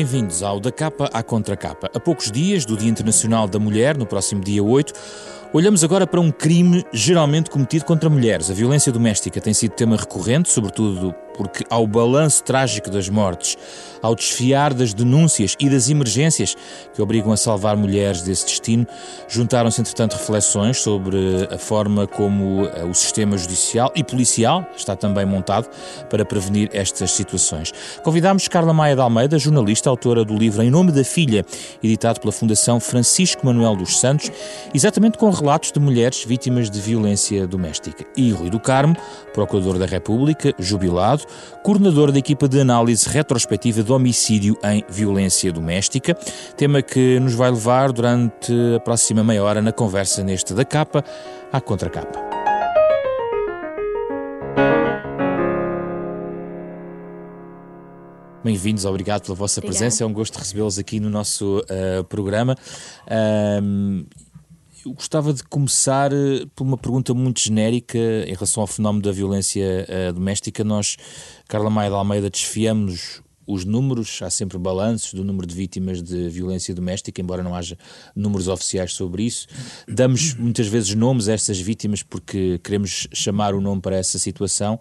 Bem-vindos ao Da Capa à Contracapa. A poucos dias do Dia Internacional da Mulher, no próximo dia 8, olhamos agora para um crime geralmente cometido contra mulheres. A violência doméstica tem sido tema recorrente, sobretudo porque ao balanço trágico das mortes, ao desfiar das denúncias e das emergências que obrigam a salvar mulheres desse destino, juntaram-se, entretanto, reflexões sobre a forma como eh, o sistema judicial e policial está também montado para prevenir estas situações. Convidámos Carla Maia de Almeida, jornalista, autora do livro Em Nome da Filha, editado pela Fundação Francisco Manuel dos Santos, exatamente com relatos de mulheres vítimas de violência doméstica. E Rui do Carmo, procurador da República, jubilado, coordenador da equipa de análise retrospectiva de homicídio em violência doméstica, tema que nos vai levar durante a próxima meia hora na conversa neste da capa à contracapa. Bem-vindos, obrigado pela vossa Obrigada. presença. É um gosto recebê-los aqui no nosso uh, programa. Eu gostava de começar eh, por uma pergunta muito genérica em relação ao fenómeno da violência uh, doméstica. Nós, Carla Maia de Almeida, desfiamos os números, há sempre balanços do número de vítimas de violência doméstica, embora não haja números oficiais sobre isso. Damos muitas vezes nomes a essas vítimas porque queremos chamar o nome para essa situação,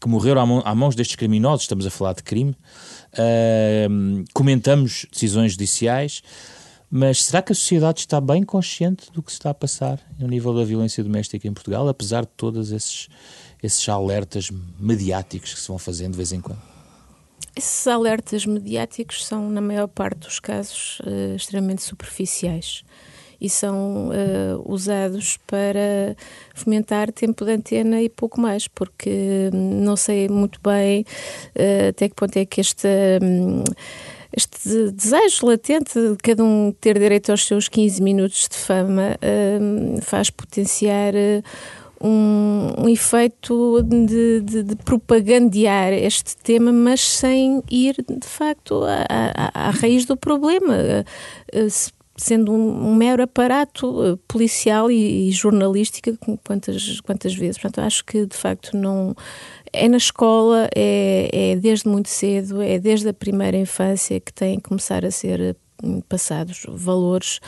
que morreram à, mãos destes criminosos, estamos a falar de crime. Uh, comentamos decisões judiciais. Mas será que a sociedade está bem consciente do que se está a passar no nível da violência doméstica em Portugal, apesar de todos esses, esses alertas mediáticos que se vão fazendo de vez em quando? Esses alertas mediáticos são, na maior parte dos casos, uh, extremamente superficiais e são uh, usados para fomentar tempo de antena e pouco mais, porque hum, não sei muito bem uh, até que ponto é que esta. Um, este desejo latente de cada um ter direito aos seus 15 minutos de fama uh, faz potenciar uh, um, um, efeito de, de, de, propagandear este tema, mas sem ir de facto à, raiz do problema. Uh, sendo um, um, mero aparato policial e, e jornalístico, quantas, quantas vezes. Portanto, acho que de facto não é na escola, é, é desde muito cedo, é desde a primeira infância que têm que começar a ser hum, passados valores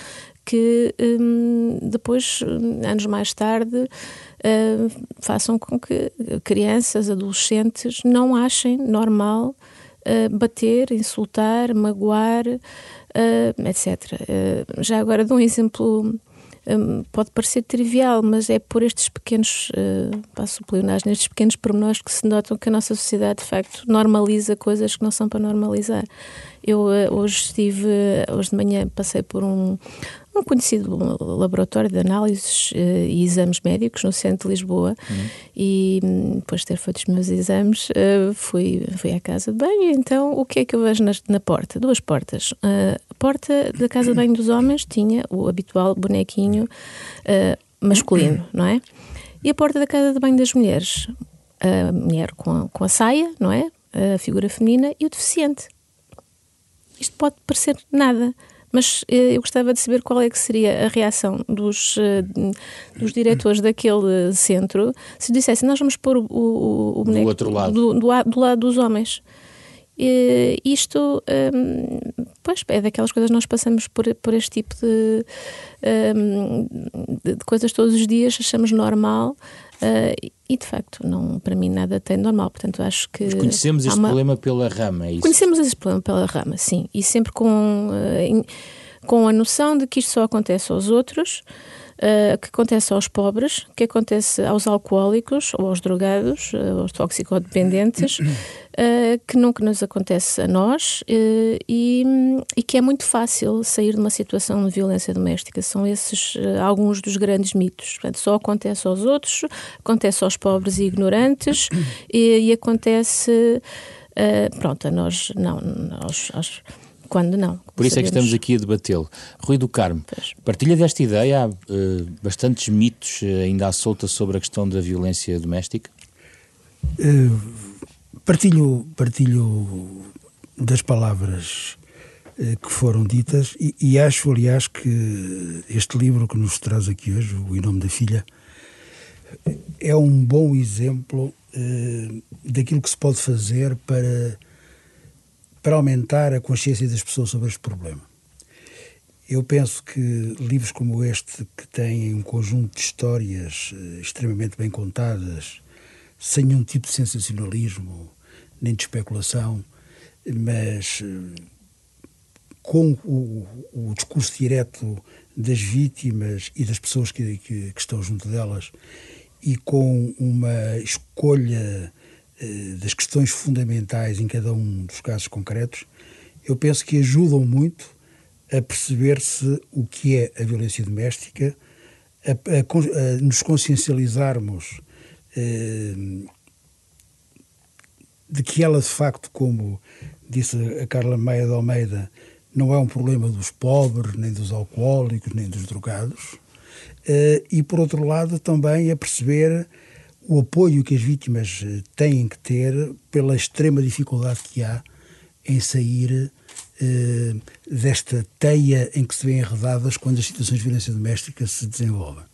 que hum, depois, anos mais tarde, hum, façam com que crianças, adolescentes não achem normal uh, bater, insultar, magoar, uh, etc. Já agora dou um exemplo um, pode parecer trivial, mas é por estes pequenos, uh, passo nestes pequenos pormenores que se notam que a nossa sociedade, de facto, normaliza coisas que não são para normalizar. Eu uh, hoje estive, hoje de manhã passei por um, um conhecido laboratório de análises uh, e exames médicos no centro de Lisboa uhum. e hum, depois de ter feito os meus exames uh, fui, fui à casa de banho então o que é que eu vejo na, na porta? Duas portas. Uh, a porta da casa de banho dos homens tinha o habitual bonequinho masculino, não é? E a porta da casa de banho das mulheres? A mulher com a, com a saia, não é? A figura feminina e o deficiente. Isto pode parecer nada mas eh, eu gostava de saber qual é que seria a reação dos, eh, dos diretores daquele centro se dissessem nós vamos pôr o, o, o boneco do, outro lado. Do, do, do lado dos homens. E, isto, um, pois, é daquelas coisas nós passamos por, por este tipo de, um, de, coisas todos os dias, achamos normal uh, e de facto, não, para mim nada tem normal. Portanto, acho que. Mas conhecemos este uma... problema pela rama, é isso? Conhecemos este problema pela rama, sim. E sempre com, uh, com a noção de que isto só acontece aos outros uh, que acontece aos pobres, que acontece aos alcoólicos ou aos drogados, uh, aos toxicodependentes, uh, que nunca nos acontece a nós e, e, que é muito fácil sair de uma situação de violência doméstica. São esses alguns dos grandes mitos. Portanto, só acontece aos outros, acontece aos pobres e ignorantes e, e acontece. pronto, a nós não, nós, nós quando não. Por isso sabemos. é que estamos aqui a debatê-lo. Rui do Carmo, pois. partilha desta ideia? Há uh, bastantes mitos uh, ainda à solta sobre a questão da violência doméstica? Uh, partilho, partilho das palavras que foram ditas e, e, acho, aliás, que este livro que nos traz aqui hoje, O Em Nome da Filha, é um bom exemplo daquilo que se pode fazer para para aumentar a consciência das pessoas sobre este problema. Eu penso que livros como este, que têm um conjunto de histórias uh, extremamente bem contadas, sem nenhum tipo de sensacionalismo nem de especulação, mas uh, com o, o, discurso direto das vítimas e das pessoas que, que, que estão junto delas e com uma escolha das questões fundamentais em cada um dos casos concretos, eu penso que ajudam muito a perceber-se o que é a violência doméstica, a, a, a nos consciencializarmos eh, de que ela, de facto, como disse a Carla Maia de Almeida, não é um problema dos pobres, nem dos alcoólicos, nem dos drogados. Eh, e, por outro lado, também a perceber o apoio que as vítimas eh, têm que ter pela extrema dificuldade que há em sair eh, desta teia em que se vêem enredadas quando as situações de violência doméstica se desenvolvem,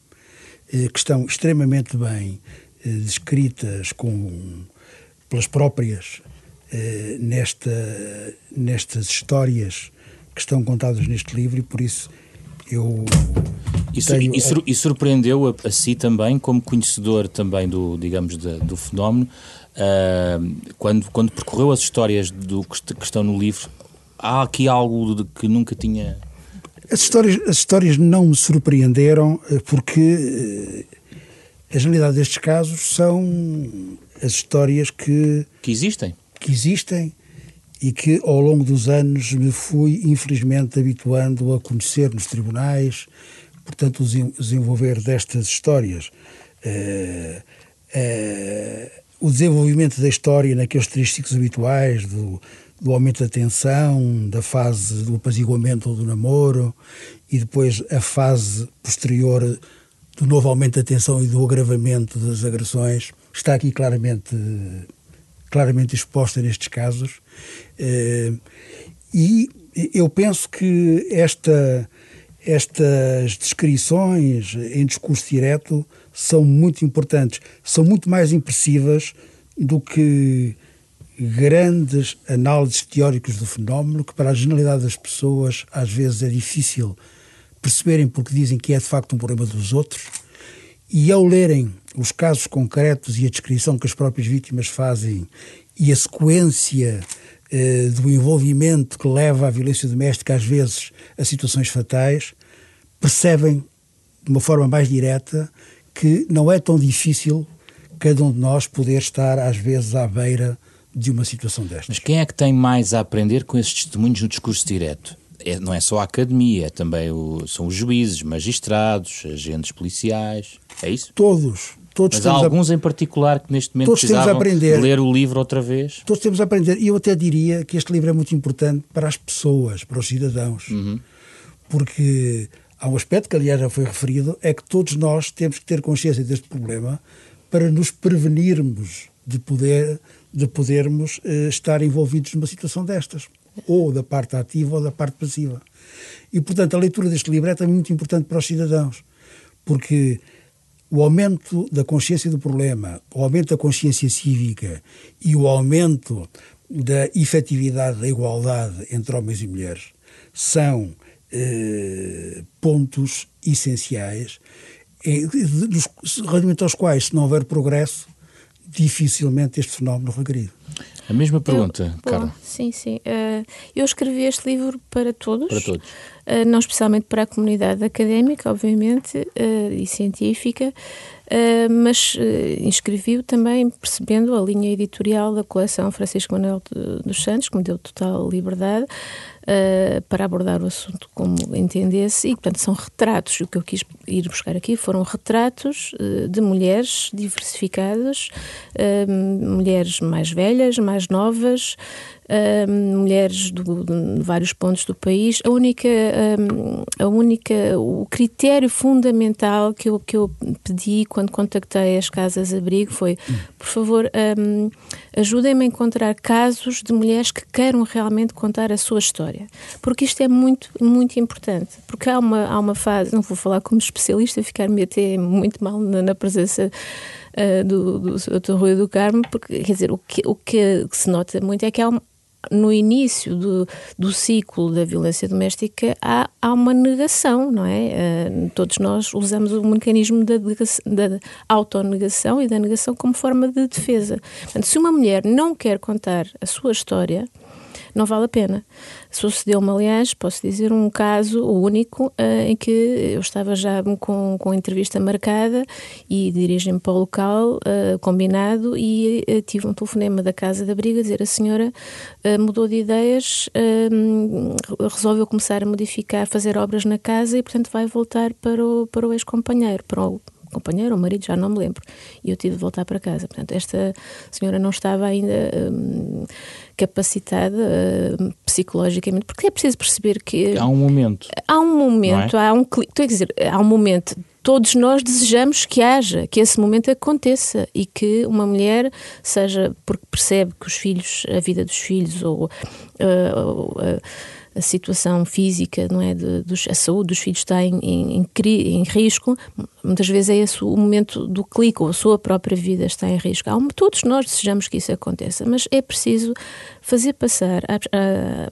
eh, que estão extremamente bem eh, descritas com, pelas próprias nesta, nestas histórias que estão contadas neste livro e por isso eu e, tenho... e, sur e surpreendeu a, a, si também como conhecedor também do digamos de, do fenómeno uh, quando quando percorreu as histórias do que, que estão no livro há aqui algo de que nunca tinha. As histórias, as histórias não me surpreenderam eh, porque eh, a generalidade destes casos são as histórias que. Que existem. Que existem e que ao longo dos anos me fui, infelizmente, habituando a conhecer nos tribunais, portanto, o desenvolver destas histórias. Uh, uh, o desenvolvimento da história naqueles trísticos habituais do, do aumento da tensão, da fase do apaziguamento ou do namoro, e depois a fase posterior do novo aumento da tensão e do agravamento das agressões, está aqui claramente, claramente exposta nestes casos. Eh, e eu penso que esta, estas descrições em discurso direto são muito importantes, são muito mais impressivas do que grandes análises teóricas do fenómeno que para a generalidade das pessoas às vezes é difícil perceberem porque dizem que é de facto um problema dos outros. E ao lerem os casos concretos e a descrição que as próprias vítimas fazem e a sequência eh, do envolvimento que leva à violência doméstica às vezes a situações fatais percebem de uma forma mais direta que não é tão difícil cada um de nós poder estar às vezes à beira de uma situação destas. Mas quem é que tem mais a aprender com esses testemunhos no discurso direto? É, não é só a academia, é também o, são os juízes, magistrados, agentes policiais, é isso? Todos. Todos Mas há alguns a... em particular que neste momento todos precisavam aprender. ler o livro outra vez? Todos temos a aprender. E eu até diria que este livro é muito importante para as pessoas, para os cidadãos. Uhum. Porque há um aspecto que, aliás, já foi referido, é que todos nós temos que ter consciência deste problema para nos prevenirmos de poder de podermos uh, estar envolvidos numa situação destas, ou da parte ativa ou da parte passiva. E, portanto, a leitura deste livro é também muito importante para os cidadãos, porque o aumento da consciência do problema, o aumento da consciência cívica e o aumento da efetividade da igualdade entre homens e mulheres são eh, pontos essenciais eh, relativamente aos quais, se não houver progresso, dificilmente este fenómeno regride. A mesma pergunta, eu, Carla. Sim, sim. Uh, eu escrevi este livro para todos. Para todos. Uh, não especialmente para a comunidade académica, obviamente, uh, e científica, mas inscrevi-o também percebendo a linha editorial da coleção Francisco Manuel dos Santos, que me deu total liberdade uh, para abordar o assunto como entendesse, e portanto são retratos. O que eu quis ir buscar aqui foram retratos uh, de mulheres diversificadas, uh, mulheres mais velhas, mais novas, mulheres do, de vários pontos do país. A única, a única, o critério fundamental que eu, que eu pedi quando contactei as casas abrigo foi, por favor, um, ajudem-me a encontrar casos de mulheres que queiram realmente contar a sua história, porque isto é muito, muito importante, porque há uma, há uma fase, não vou falar como especialista, ficar-me até muito mal na, na presença uh, do, do Dr. Rui do Carmo, porque, quer dizer, o que, o que se nota muito é que há no início do, do ciclo da violência doméstica há, há uma negação, não é? Uh, todos nós usamos o mecanismo da, da autonegação e da negação como forma de defesa. Portanto, se uma mulher não quer contar a sua história, não vale a pena. Sucedeu-me, aliás, posso dizer, um caso único uh, em que eu estava já com, com a entrevista marcada e dirigi-me para o local uh, combinado e uh, tive um telefonema da Casa da Briga dizer a senhora mudou de ideias, resolveu começar a modificar, fazer obras na casa e, portanto, vai voltar para o, para o ex-companheiro, para o companheiro ou marido, já não me lembro. E eu tive de voltar para casa. Portanto, esta senhora não estava ainda hum, capacitada hum, psicologicamente, porque é preciso perceber que. Há um momento. Há um momento, é? há um. Estou a dizer, há um momento todos nós desejamos que haja, que esse momento aconteça e que uma mulher seja porque percebe que os filhos, a vida dos filhos ou, uh, uh, a situação física, não é, de, de, a saúde dos filhos está em, em, em, risco, muitas vezes é esse o momento do clique, ou a sua própria vida está em risco. Há, todos nós desejamos que isso aconteça, mas é preciso fazer passar a, a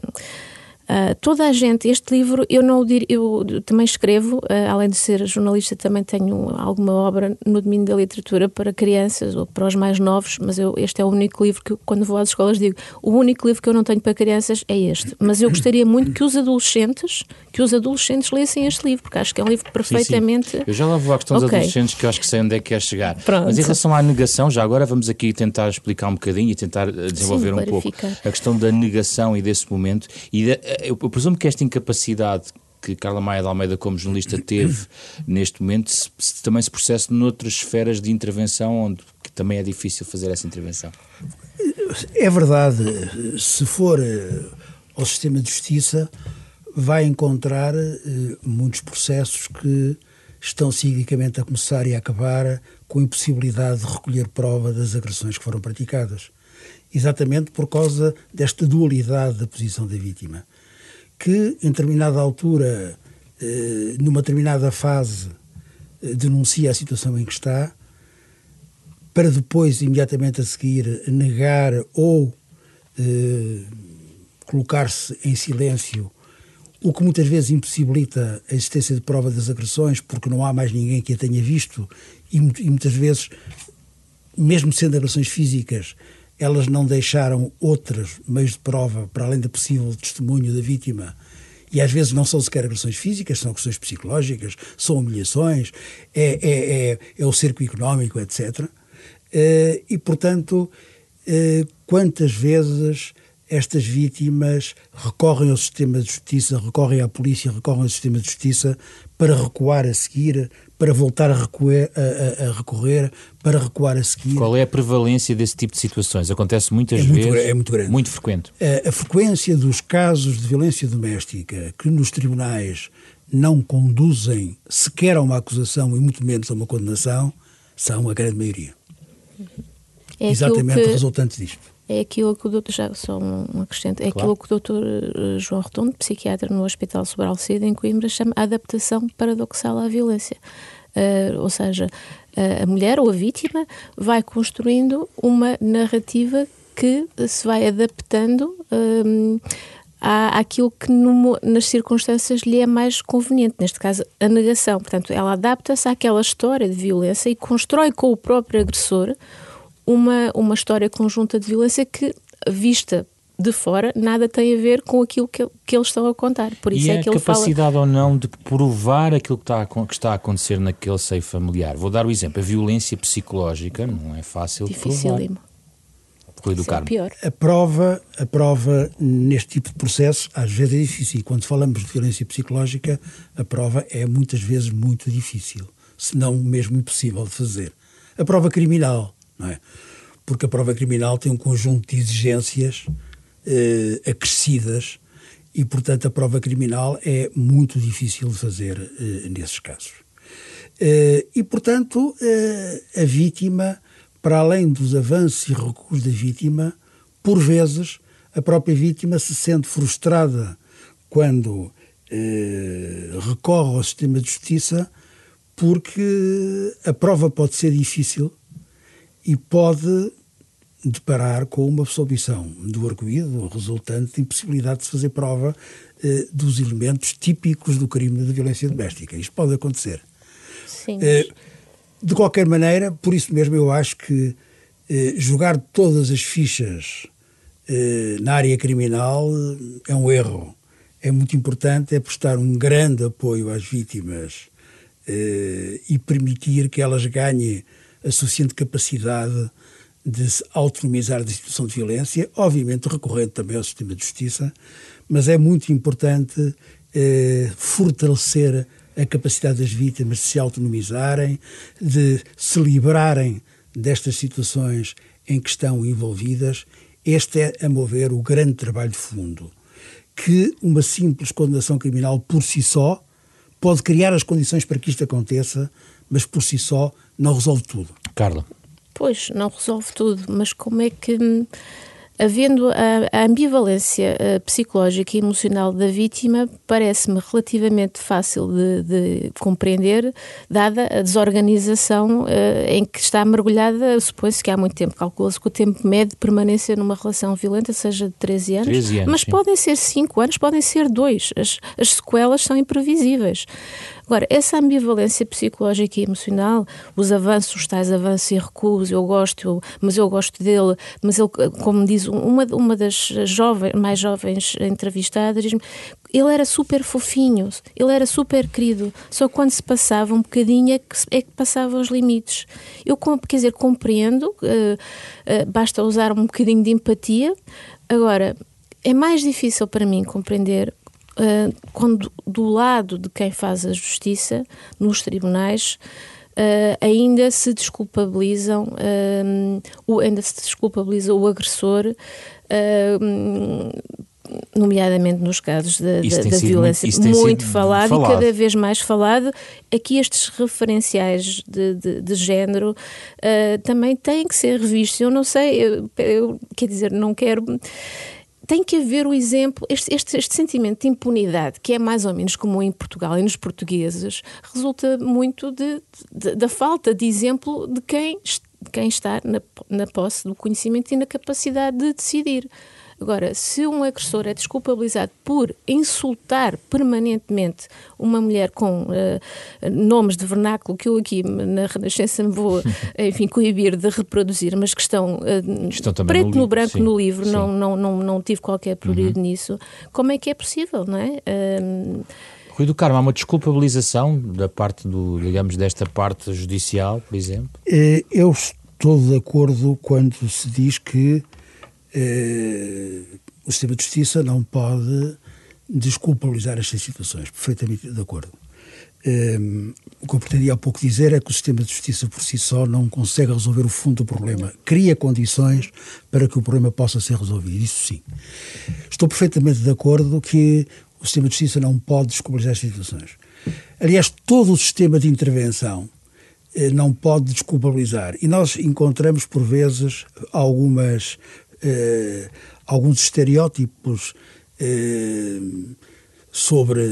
Uh, toda a gente, este livro, eu não dir, eu também escrevo, uh, além de ser jornalista, também tenho alguma obra no domínio da literatura para crianças ou para os mais novos, mas eu, este é o único livro que, quando vou às escolas, digo: o único livro que eu não tenho para crianças é este. Mas eu gostaria muito que os adolescentes, que os adolescentes lessem este livro, porque acho que é um livro perfeitamente. Sim, sim. Eu já lá vou à questão okay. dos adolescentes, que eu acho que sei onde é que quer chegar. Pronto. Mas em relação à negação, já agora vamos aqui tentar explicar um bocadinho e tentar eh, desenvolver sim, um pouco a questão da negação e desse momento. E de, eu, eu presumo que esta incapacidade que Carla Maia de Almeida, como jornalista, teve neste momento, se, se, também se processa noutras esferas de intervenção onde também é difícil fazer essa intervenção. É verdade. Se for eh, ao sistema de justiça, vai encontrar eh, muitos processos que estão ciclicamente a começar e a acabar com a impossibilidade de recolher prova das agressões que foram praticadas. Exatamente por causa desta dualidade da posição da vítima que em determinada altura, eh, numa determinada fase, eh, denuncia a situação em que está, para depois, imediatamente a seguir, negar ou eh, colocar-se em silêncio, o que muitas vezes impossibilita a existência de prova das agressões, porque não há mais ninguém que a tenha visto, e, e muitas vezes, mesmo sendo agressões físicas, elas não deixaram outros meios de prova para além do possível testemunho da vítima. E às vezes não são sequer agressões físicas, são agressões psicológicas, são humilhações, é, é, é, é o cerco económico, etc. Eh, e, portanto, eh, quantas vezes estas vítimas recorrem ao sistema de justiça, recorrem à polícia, recorrem ao sistema de justiça para recuar a seguir, para voltar a, recuer, a, a, a, recorrer, para recuar a seguir. Qual é a prevalência desse tipo de situações? Acontece muitas é vezes. Muito, é muito grande. Muito frequente. A, a frequência dos casos de violência doméstica que nos tribunais não conduzem sequer a uma acusação e muito menos a uma condenação são a grande maioria. É Exatamente que... resultante disto é aquilo que o doutor, já só um acrescento, é claro. aquilo que o doutor eh, João Redondo, psiquiatra no Hospital Sobralceda, em Coimbra, chama adaptação paradoxal à violência. Uh, ou seja, a mulher ou a vítima vai construindo uma narrativa que se vai adaptando um, à, àquilo que no, nas circunstâncias lhe é mais conveniente, neste caso a negação. Portanto, ela adapta-se àquela história de violência e constrói com o próprio agressor uma, uma história conjunta de violência que, vista de fora, nada tem a ver com aquilo que, que eles estão a contar. Por isso e é que a capacidade fala... ou não de provar aquilo que está, a, que está a acontecer naquele seio familiar. Vou dar o exemplo. A violência psicológica não é fácil de provar. Rui do É pior. A prova, a prova neste tipo de processo às vezes é difícil. E quando falamos de violência psicológica, a prova é muitas vezes muito difícil, se não mesmo impossível de fazer. A prova criminal, não é? Porque a prova criminal tem um conjunto de exigências eh, acrescidas e, portanto, a prova criminal é muito difícil de fazer eh, nesses casos. Eh, e, portanto, eh, a vítima, para além dos avanços e recuos da vítima, por vezes a própria vítima se sente frustrada quando eh, recorre ao sistema de justiça porque a prova pode ser difícil e pode deparar com uma absorção do arguído resultante de impossibilidade de se fazer prova eh, dos elementos típicos do crime de violência doméstica. Isto pode acontecer. Sim. Eh, de qualquer maneira, por isso mesmo eu acho que eh, jogar todas as fichas eh, na área criminal é um erro. É muito importante é prestar um grande apoio às vítimas eh, e permitir que elas ganhem a suficiente capacidade de se autonomizar da situação de violência, obviamente recorrendo também ao sistema de justiça, mas é muito importante eh, fortalecer a capacidade das vítimas de se autonomizarem, de se livrarem destas situações em que estão envolvidas. Este é, a meu ver, o grande trabalho de fundo. Que uma simples condenação criminal por si só pode criar as condições para que isto aconteça, mas por si só não resolve tudo. Carla. Pois, não resolve tudo, mas como é que havendo a, a ambivalência a eh, psicológica e emocional da vítima, parece-me relativamente fácil de, de, compreender, dada a desorganização uh, em que está mergulhada. Supõe-se que há muito tempo, calcula-se que o tempo médio de permanência numa relação violenta seja de 13 anos, 13 anos mas sim. podem ser 5 anos, podem ser 2. As, as sequelas são imprevisíveis. Agora, essa ambivalência psicológica e emocional, os avanços, os tais avanços e recuos, eu gosto, eu, mas eu gosto dele, mas ele, como diz uma, uma das jovens, mais jovens entrevistadas, diz ele era super fofinho, ele era super querido, só quando se passava um bocadinho é que, é que passava os limites. Eu, quer dizer, compreendo, uh, uh, basta usar um bocadinho de empatia. Agora, é mais difícil para mim compreender uh, quando do lado de quem faz a justiça, nos tribunais, uh, ainda se desculpabilizam, uh, o, ainda se desculpabiliza o agressor nomeadamente nos casos da, da, da violência, muito, muito falado, falado, e cada vez mais falado. Aqui estes referenciais de, de, de género uh, também têm que ser revistos. Eu não sei, eu, eu quer dizer, não quero tem que haver o exemplo, este, este, este, sentimento de impunidade, que é mais ou menos comum em Portugal e nos portugueses, resulta muito de, de, da falta de exemplo de quem, quem está na, na posse do conhecimento e na capacidade de decidir. Agora, se um agressor é desculpabilizado por insultar permanentemente uma mulher com uh, nomes de vernáculo que eu aqui na Renascença me vou, enfim, coibir de reproduzir, mas que estão, uh, estão preto no, no branco sim, no livro, não, não, não, não tive qualquer prurido uhum. nisso, como é que é possível, não é? Uh, Rui do Carmo, há uma desculpabilização da parte do, digamos, desta parte judicial, por exemplo? Eu estou de acordo quando se diz que eh, o sistema de justiça não pode desculpabilizar estas situações. Perfeitamente de acordo. Eh, o que eu pretendia há pouco dizer é que o sistema de justiça por si só não consegue resolver o fundo do problema. Cria condições para que o problema possa ser resolvido. Isso sim. Estou perfeitamente de acordo que o sistema de justiça não pode desculpabilizar estas situações. Aliás, todo o sistema de intervenção eh, não pode desculpabilizar. E nós encontramos, por vezes, algumas eh, alguns estereótipos eh, sobre,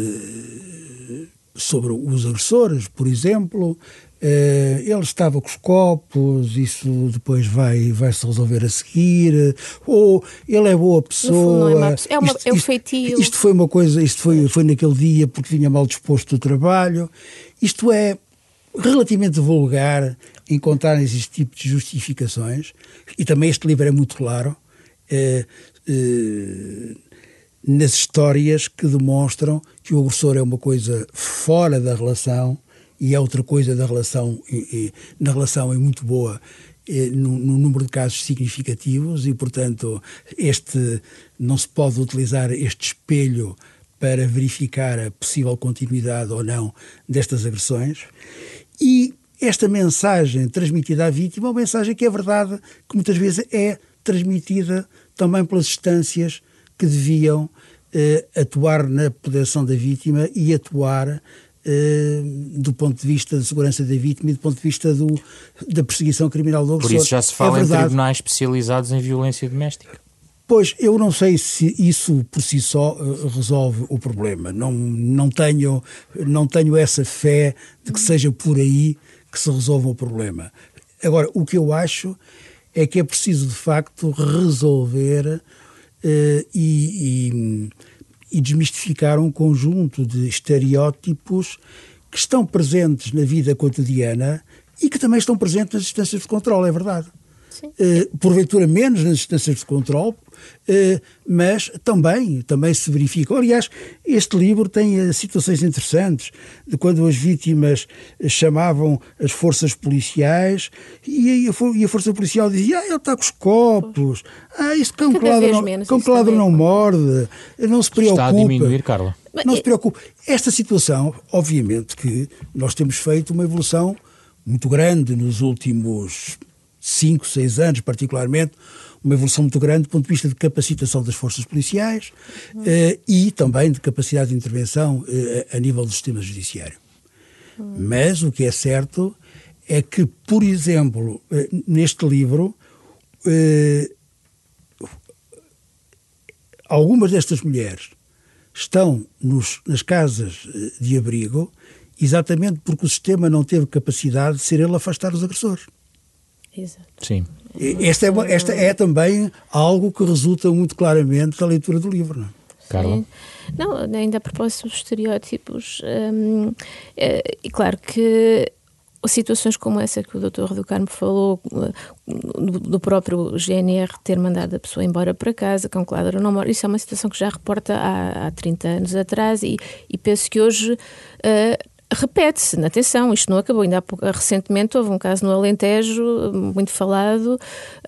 sobre os agressores, por exemplo. Uh, ele estava com os copos, isso depois vai, vai se resolver a seguir, ou ele é boa pessoa. Não é, é, uma, isto, é um feitio. Isto foi uma coisa, isto foi, foi naquele dia porque vinha mal disposto do trabalho. Isto é relativamente vulgar encontrar esse tipo de justificações, e também este livro é muito claro, é, é, nas histórias que demonstram que o agressor é uma coisa fora da relação e é outra coisa da relação, e, e, na relação é muito boa é, no, no, número de casos significativos e, portanto, este não se pode utilizar este espelho para verificar a possível continuidade ou não destas agressões. E esta mensagem transmitida à vítima é uma mensagem que é verdade, que muitas vezes é transmitida também pelas instâncias que deviam eh, atuar na proteção da vítima e atuar eh, do ponto de vista da segurança da vítima e do ponto de vista do, da perseguição criminal do agressor. Por isso já se fala é em tribunais especializados em violência doméstica. Pois, eu não sei se isso por si só uh, resolve o problema. Não, não, tenho, não tenho essa fé de que seja por aí que se resolva o problema. Agora, o que eu acho é que é preciso, de facto, resolver uh, e, e, e desmistificar um conjunto de estereótipos que estão presentes na vida cotidiana e que também estão presentes nas instâncias de controle, é verdade. Uh, porventura menos nas instâncias de controle, mas também, também se verifica. Aliás, este livro tem uh, situações interessantes de quando as vítimas chamavam as forças policiais e a, e a força policial dizia: ah, ele está com os copos, ah, isso cão que ladro não, cão ladro não morde, não se preocupe. Está a diminuir, Carla. Não se preocupe. Esta situação, obviamente que nós temos feito uma evolução muito grande nos últimos 5, 6 anos, particularmente, uma evolução muito grande do ponto de vista de capacitação das forças policiais uhum. uh, e também de capacidade de intervenção uh, a nível do sistema judiciário. Uhum. Mas o que é certo é que, por exemplo, uh, neste livro, algumas destas mulheres estão nos, nas casas de abrigo exatamente porque o sistema não teve capacidade de ser ele afastar os agressores. Exato. Sim. Esta é, esta é também algo que resulta muito claramente da leitura do livro. Não é? Carla? Não, ainda a propósito dos estereótipos, hum, é, e claro que situações como essa que o Dr. do Carmo falou, do, do, próprio GNR ter mandado a pessoa embora para casa, com claro não mora, isso é uma situação que já reporta há, há 30 anos atrás e, e penso que hoje uh, repete-se. Atenção, isto não acabou. Ainda há, recentemente houve um caso no Alentejo, muito falado,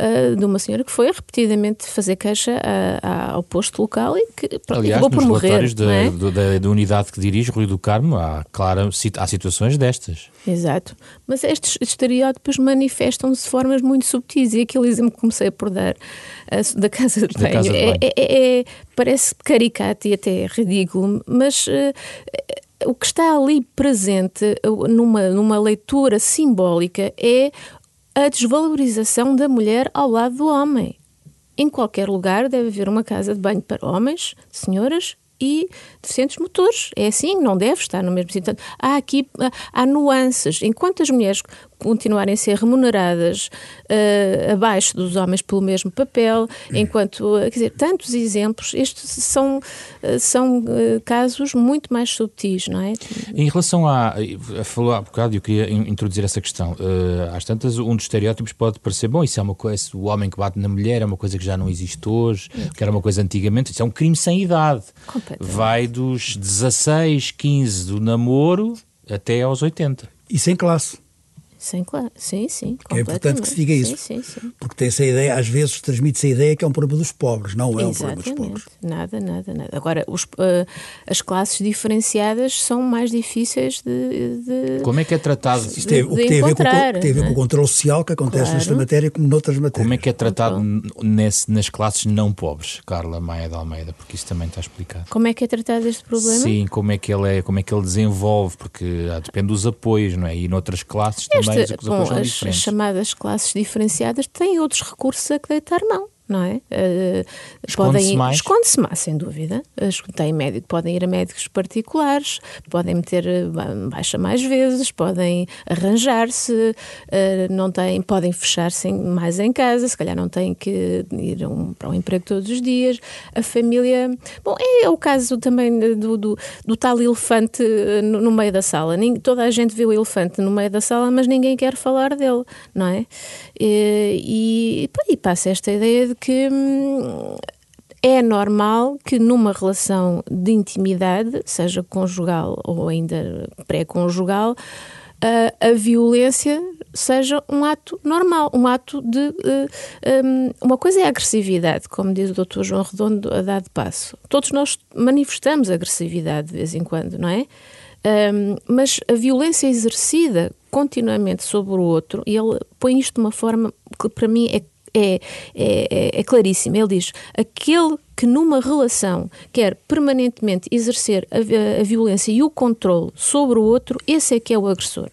uh, de uma senhora que foi repetidamente fazer queixa a, a, ao posto local e que pronto, Aliás, acabou por morrer. Da, é? da, da, unidade que dirige, Rui do Carmo, há, claro, há situações destas. Exato. Mas estes estereótipos manifestam-se de formas muito subtis e aquele exemplo que comecei por dar uh, da casa de banho, casa de banho. É, é, é, parece caricato e até ridículo, mas... Uh, o que está ali presente numa, numa leitura simbólica é a desvalorização da mulher ao lado do homem. Em qualquer lugar deve haver uma casa de banho para homens, senhoras e deficientes motores. É assim, não deve estar no mesmo sítio. Há aqui há nuances. Enquanto as mulheres continuarem a ser remuneradas uh, abaixo dos homens pelo mesmo papel, enquanto, quer dizer, tantos exemplos, estes são, uh, são uh, casos muito mais subtis, não é? Em relação a, falou há bocado, eu queria introduzir essa questão, às tantas, um dos estereótipos pode parecer, bom, isso é uma coisa, o homem que bate na mulher é uma coisa que já não existe hoje, que era uma coisa antigamente, isso é um crime sem idade. Vai dos 16, 15 do namoro até aos 80. E sem classe. Sim, claro. Sim, sim. É importante que se diga isso. Sim, sim, sim. Porque tem essa ideia, às vezes transmite-se a ideia que é um problema dos pobres. Não é Exatamente. um problema dos pobres. Nada, nada, nada. Agora, os, uh, as classes diferenciadas são mais difíceis de. de como é que é tratado? Isso tem, o que tem a ver, com, tem a ver com o controle social que acontece claro. nesta matéria como noutras matérias. Como é que é tratado nesse, nas classes não pobres, Carla Maia de Almeida? Porque isso também está explicado. Como é que é tratado este problema? Sim, como é que ele, é, como é que ele desenvolve, porque ah, depende dos apoios, não é? E noutras classes também As, as chamadas classes diferenciadas têm outros recursos a que deitar mão não é? Uh, esconde-se mais? Esconde-se mais, sem dúvida. Tem médico, podem ir a médicos particulares, podem meter eh, baixa mais vezes, podem arranjar-se, uh, não têm, podem fechar-se mais em casa, se calhar não têm que ir um, para um emprego todos os dias. A família. Bom, é o caso também do, do, do tal elefante no, no, meio da sala. toda a gente vê o elefante no meio da sala, mas ninguém quer falar dele, não é? E, e, e passa esta ideia de que hum, é normal que numa relação de intimidade, seja conjugal ou ainda pré-conjugal, a, a violência seja um ato normal, um ato de. Uh, um, uma coisa é a agressividade, como diz o Dr. João Redondo a dar de passo. Todos nós manifestamos agressividade de vez em quando, não é? Um, mas a violência exercida continuamente sobre o outro, e ele põe isto de uma forma que para mim é é, é, é claríssimo. Ele diz: aquele que numa relação quer permanentemente exercer a, a, violência e o controle sobre o outro, esse é que é o agressor.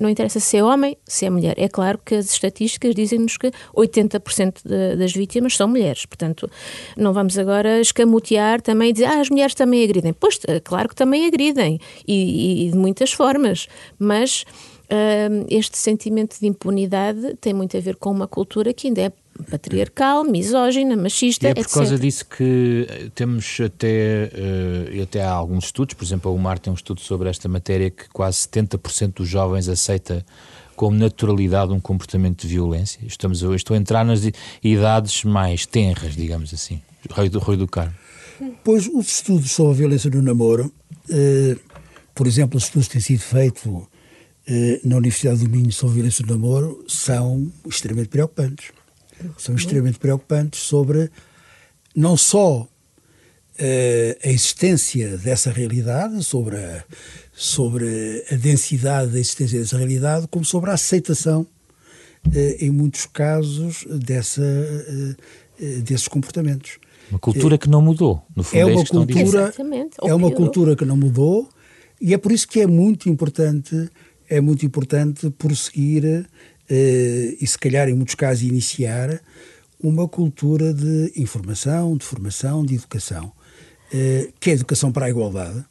Não interessa se é homem, se é mulher. É claro que as estatísticas dizem-nos que 80% de, das vítimas são mulheres. Portanto, não vamos agora escamotear também e dizer ah, as mulheres também agridem. Pois, claro que também agridem e, e de muitas formas. Mas este sentimento de impunidade tem muito a ver com uma cultura que ainda é patriarcal, misógina, machista, e é por etc. causa disso que eh, temos até, uh, até há alguns estudos, por exemplo, o Mar tem um estudo sobre esta matéria que quase 70% dos jovens aceita como naturalidade um comportamento de violência. Estamos, estou a entrar nas idades mais tenras, digamos assim. Rui do, Rui do Carmo. Pois os estudos sobre a violência no namoro, eh, por exemplo, os estudos que têm sido feitos na Universidade do Minho sobre violência no namoro são extremamente preocupantes. São extremamente preocupantes sobre não só uh, a existência dessa realidade, sobre a, sobre a densidade da existência dessa realidade, como sobre a aceitação, uh, em muitos casos, dessa, uh, desses comportamentos. Uma cultura que não mudou, no fundo é, é uma cultura É uma cultura que não mudou e é por isso que é muito importante é muito importante prosseguir eh, e, se calhar, em muitos casos, iniciar uma cultura de informação, de formação, de educação, eh, que é a educação para a igualdade.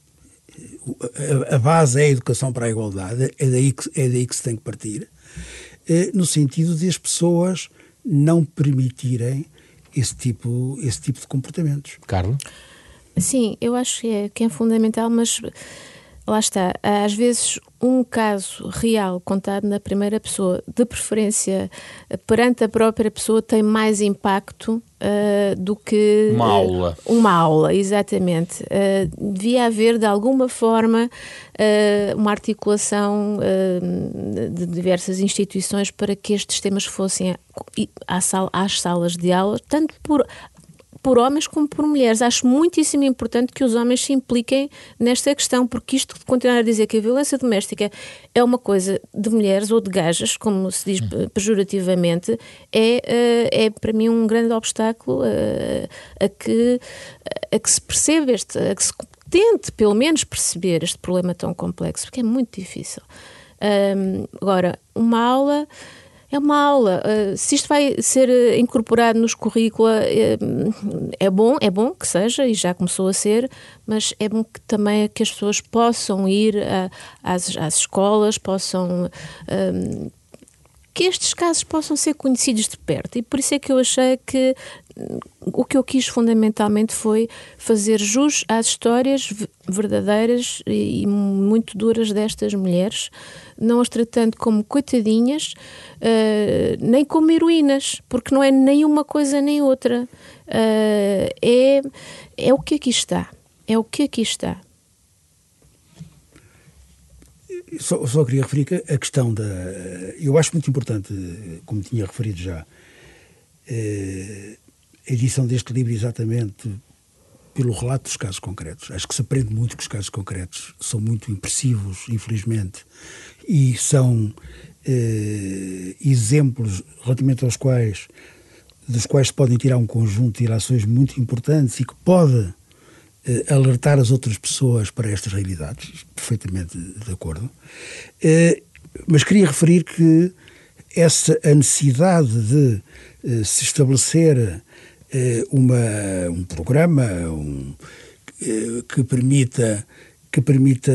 A base é a educação para a igualdade, é daí que, é daí que se tem que partir, eh, no sentido de as pessoas não permitirem esse tipo, esse tipo de comportamentos. Carlos? Sim, eu acho que é, que é fundamental, mas lá está, às vezes um caso real contado na primeira pessoa, de preferência perante a própria pessoa, tem mais impacto uh, do que uma aula. Uh, uma aula, exatamente. Uh, devia haver de alguma forma uma articulação de diversas instituições para que estes temas fossem às salas de aula, tanto por por homens como por mulheres. Acho muitíssimo importante que os homens se impliquem nesta questão, porque isto de continuar a dizer que a violência doméstica é uma coisa de mulheres ou de gajas, como se diz hum. pejorativamente, é, eh, é para mim um grande obstáculo a, eh, a que, a que se perceba este, a que se tente pelo menos perceber este problema tão complexo, porque é muito difícil. Um, agora, uma aula é uma aula. Uh, se isto vai ser uh, incorporado nos currícula, uh, é bom, é bom que seja, e já começou a ser, mas é bom que também que as pessoas possam ir às, às, escolas, possam que estes casos possam ser conhecidos de perto. E por isso é que eu achei que o que eu quis fundamentalmente foi fazer jus às histórias verdadeiras e muito duras destas mulheres, não as tratando como coitadinhas, uh, nem como heroínas, porque não é nem uma coisa nem outra. Uh, é, é o que aqui está. É o que aqui está. Só, só queria referir que a questão da. Eu acho muito importante, como tinha referido já, eh, a edição deste livro exatamente pelo relato dos casos concretos. Acho que se aprende muito que os casos concretos são muito impressivos, infelizmente, e são eh, exemplos relativamente aos quais dos quais se podem tirar um conjunto de ilações muito importantes e que pode alertar as outras pessoas para estas realidades, perfeitamente de acordo. Eh, mas queria referir que essa a necessidade de eh, se estabelecer uma, um programa um, que permita que permita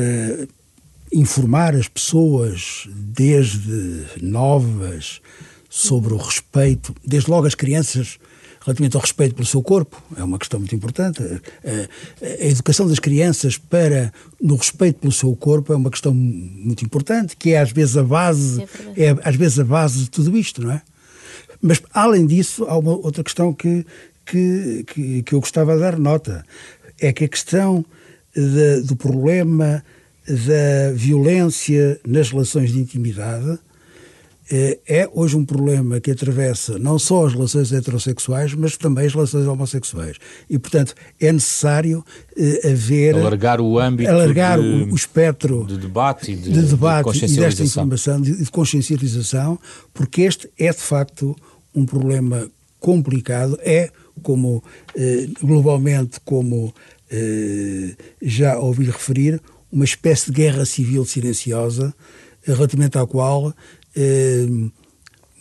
informar as pessoas desde novas sobre o respeito, desde logo as crianças relativamente ao respeito pelo seu corpo, é uma questão muito importante. A, a, educação das crianças para no respeito pelo seu corpo é uma questão muito importante, que é às vezes a base, é, é às vezes a base de tudo isto, não é? Mas além disso, há uma outra questão que, que, que, que eu gostava de dar nota, é que a questão de, do problema da violência nas relações de intimidade é, é hoje um problema que atravessa não só as relações heterossexuais, mas também as relações homossexuais. E, portanto, é necessário eh, haver. Alargar o âmbito. Alargar de, o, o, espectro. De debate e de, de debate de e desta informação, de, de consciencialização, porque este é, de facto, um problema complicado. É, como eh, globalmente, como eh, já ouvi referir, uma espécie de guerra civil silenciosa relativamente à qual eh,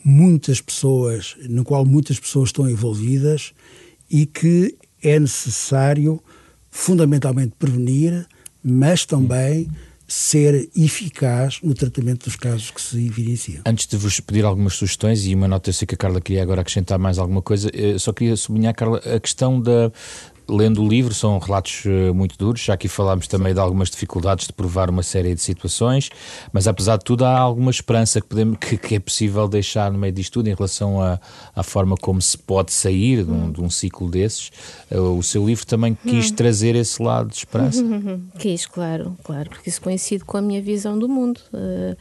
muitas pessoas, no qual muitas pessoas estão envolvidas e que é necessário fundamentalmente prevenir, mas também ser eficaz no tratamento dos casos que se evidenciam. Antes de vos pedir algumas sugestões e uma nota, eu sei que a Carla queria agora acrescentar mais alguma coisa, eh, só queria sublinhar, Carla, a questão da, lendo o livro, são relatos eh, muito duros. Já aqui falámos também de algumas dificuldades de provar uma série de situações, mas apesar de tudo, há alguma esperança que, podemos, que, que é possível deixar no meio disto tudo em relação à, forma como se pode sair de um, de um ciclo desses. Eh, o seu livro também quis hum. trazer esse lado de esperança. Quis, claro, claro, porque isso coincide com a minha visão do mundo. Uh,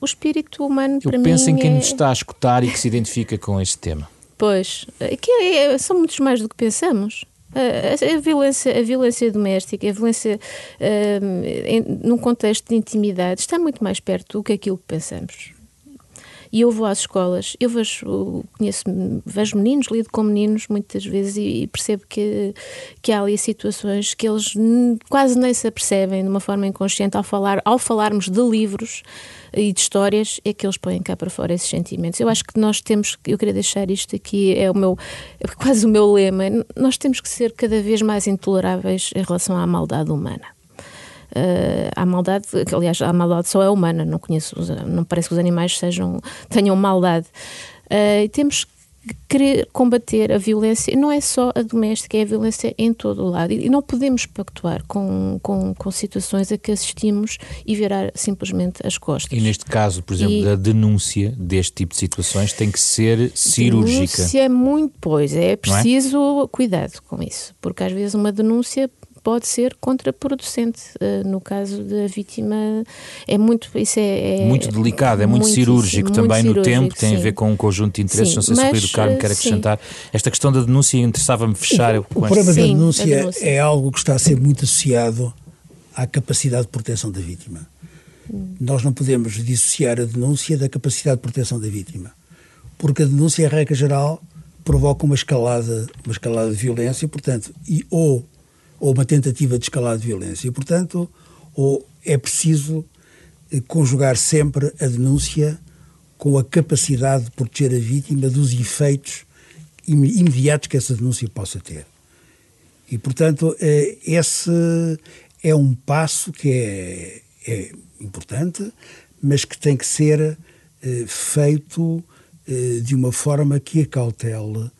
o espírito humano Eu para penso mim em quem é... nos está a escutar e que se identifica com este tema. Pois, que é, é, são muitos mais do que pensamos. A, a, violência, a violência doméstica, a violência um, em, num contexto de intimidade está muito mais perto do que aquilo que pensamos. E eu vou às escolas, eu vejo, conheço, vejo meninos, lido com meninos muitas vezes e, e, percebo que, que há ali situações que eles quase nem se apercebem de uma forma inconsciente ao, falar, ao falarmos de livros e de histórias, é que eles põem cá para fora esses sentimentos. Eu acho que nós temos, eu queria deixar isto aqui, é o meu, é quase o meu lema, nós temos que ser cada vez mais intoleráveis em relação à maldade humana. Uh, a maldade, aliás, a maldade só é humana, não conheço, não parece que os animais sejam, tenham maldade. Uh, e temos que querer combater a violência, não é só a doméstica, é a violência em todo o lado. E não podemos pactuar com, com, com situações a que assistimos e virar simplesmente as costas. E neste caso, por exemplo, e, da denúncia deste tipo de situações tem que ser cirúrgica. Denúncia é muito, pois, é, é preciso é? cuidado com isso, porque às vezes uma denúncia pode ser contraproducente. Uh, no caso da vítima, é muito. Isso é, é muito delicado, é muito cirúrgico muito também cirúrgico, no tempo, tem sim. a ver com um conjunto de interesses. Sim, não sei mas, se o Rui do Carmo quer acrescentar. Sim. Esta questão da denúncia interessava-me fechar. O, o problema da denúncia, denúncia é algo que está a ser muito associado à capacidade de proteção da vítima. Nós não podemos dissociar a denúncia da capacidade de proteção da vítima, porque a denúncia, a regra geral, provoca uma escalada, uma escalada de violência, portanto, e ou ou uma tentativa de escalar de violência. E, portanto, ou é preciso eh, conjugar sempre a denúncia com a capacidade de proteger a vítima dos efeitos imediatos que essa denúncia possa ter. E, portanto, eh, esse é um passo que é, é importante, mas que tem que ser eh, feito de uma forma que acautele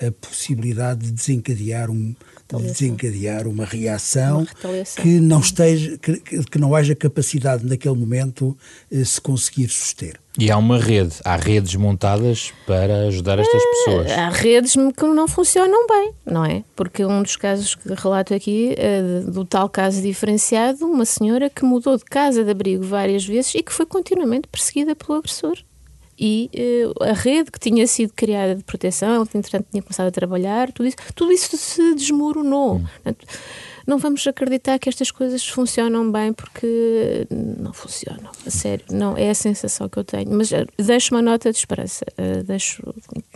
a possibilidade de desencadear um, desencadear uma reação uma que não esteja que, que não haja capacidade naquele momento eh, se conseguir suster. E há uma rede, há redes montadas para ajudar estas eh, pessoas. Há redes que não funcionam bem, não é? Porque um dos casos que relato aqui, é do tal caso diferenciado, uma senhora que mudou de casa de abrigo várias vezes e que foi continuamente perseguida pelo agressor e uh, a rede que tinha sido criada de proteção, ele entretanto tinha começado a trabalhar, tudo isso, tudo isso se desmoronou. Hum. Portanto, não vamos acreditar que estas coisas funcionam bem porque não funcionam, a sério, não é a sensação que eu tenho. Mas uh, deixo uma nota de esperança. Uh, deixo,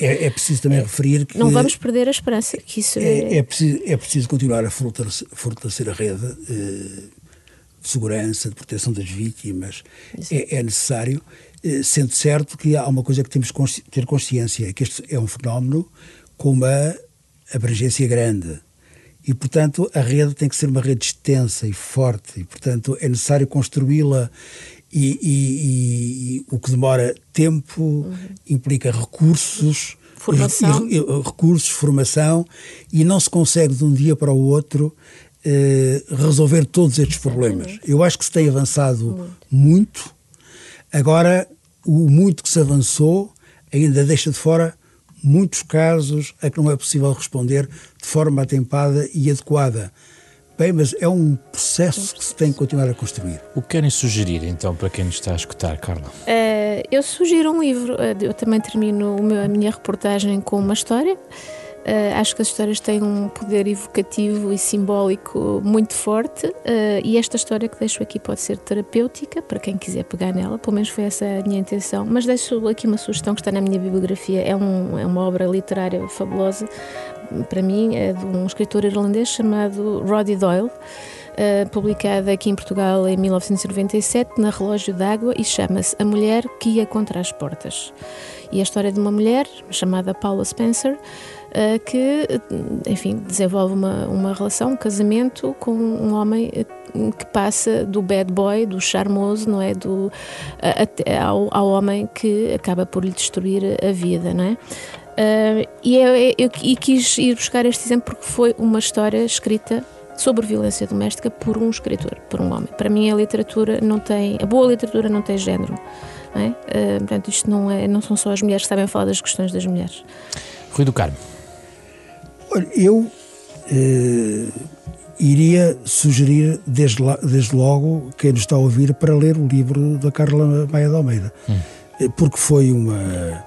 é, é, preciso também é, referir que. Não vamos perder a esperança. Que isso é, é, é preciso, é preciso continuar a fortalecer, fortalecer a rede de segurança, de proteção das vítimas. É, é necessário eh, sendo certo que há uma coisa que temos que ter consciência, que este é um fenómeno com uma abrangência grande. E, portanto, a rede tem que ser uma rede extensa e forte, e, portanto, é necessário construí-la. E, e, e, o que demora tempo uhum. implica recursos, formação. E, recursos, formação, e não se consegue de um dia para o outro resolver todos estes problemas. Eu acho que se tem avançado muito, muito Agora, o muito que se avançou ainda deixa de fora muitos casos a que não é possível responder de forma atempada e adequada. Bem, mas é um processo que se tem que continuar a construir. O que querem sugerir, então, para quem nos está a escutar, Carla? Uh, eu sugiro um livro. Eh, eu também termino a minha reportagem com uma história. Uh, acho que as histórias têm um poder evocativo e simbólico muito forte uh, e esta história que deixo aqui pode ser terapêutica para quem quiser pegar nela, pelo menos foi essa a minha intenção. Mas deixo aqui uma sugestão que está na minha bibliografia, é, um, é uma obra literária fabulosa, para mim, é de um escritor irlandês chamado Roddy Doyle. Uh, publicada aqui em Portugal em 1997 na Relógio d'Água e chama-se A Mulher que ia contra as portas. E é a história de uma mulher chamada Paula Spencer uh, que, enfim, desenvolve uma, uma relação, um casamento com um homem que passa do bad boy, do charmoso, não é, do ao, ao homem que acaba por lhe destruir a vida, não é? Uh, e eu, eu, eu, quis ir buscar este exemplo porque foi uma história escrita sobre violência doméstica por um escritor, por um homem. Para mim a literatura não tem, a boa literatura não tem género. Não é? uh, portanto, isto não, é, não são só as mulheres que sabem falar das questões das mulheres. Rui do Carmo. Olha, eu uh, iria sugerir desde, desde logo quem nos está a ouvir para ler o livro da Carla Maia de Almeida. Hum. Porque foi uma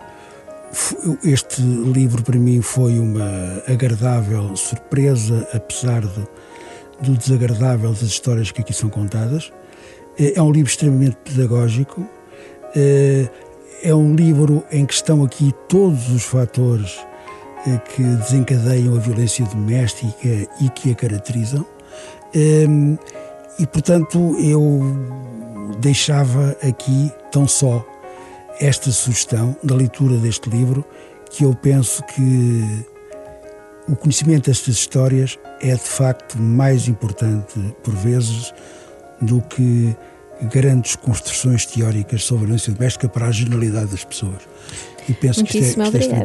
este livro para mim foi uma agradável surpresa, apesar de, do desagradável das histórias que aqui são contadas. É, é um livro extremamente pedagógico, é, é um livro em que estão aqui todos os fatores é, que desencadeiam a violência doméstica e que a caracterizam. E, portanto, eu deixava aqui tão só esta sugestão da leitura deste livro, que eu penso que o conhecimento destas histórias é de facto mais importante, por vezes, do que grandes construções teóricas sobre a violência doméstica para a generalidade das pessoas. E penso que isto é, que isto é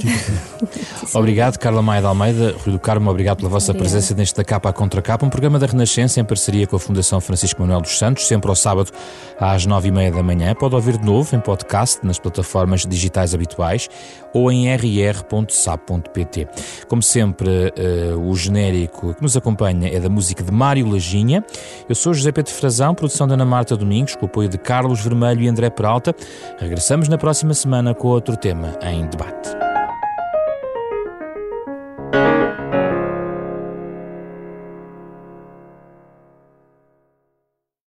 Obrigado, Carla Maia de Almeida. Rui do Carmo, obrigado pela vossa Obrigada. presença neste da Capa à Contra Capa, um programa da Renascença em parceria com a Fundação Francisco Manuel dos Santos, sempre ao sábado às nove e meia da manhã. Pode ouvir de novo em podcast nas plataformas digitais habituais ou em rr.sap.pt. Como sempre, uh, o genérico que nos acompanha é da música de Mário Lajinha. Eu sou José Pedro Frazão, produção da Ana Marta Domingos, com o apoio de Carlos Vermelho e André Peralta. Regressamos na próxima semana com outro em debate.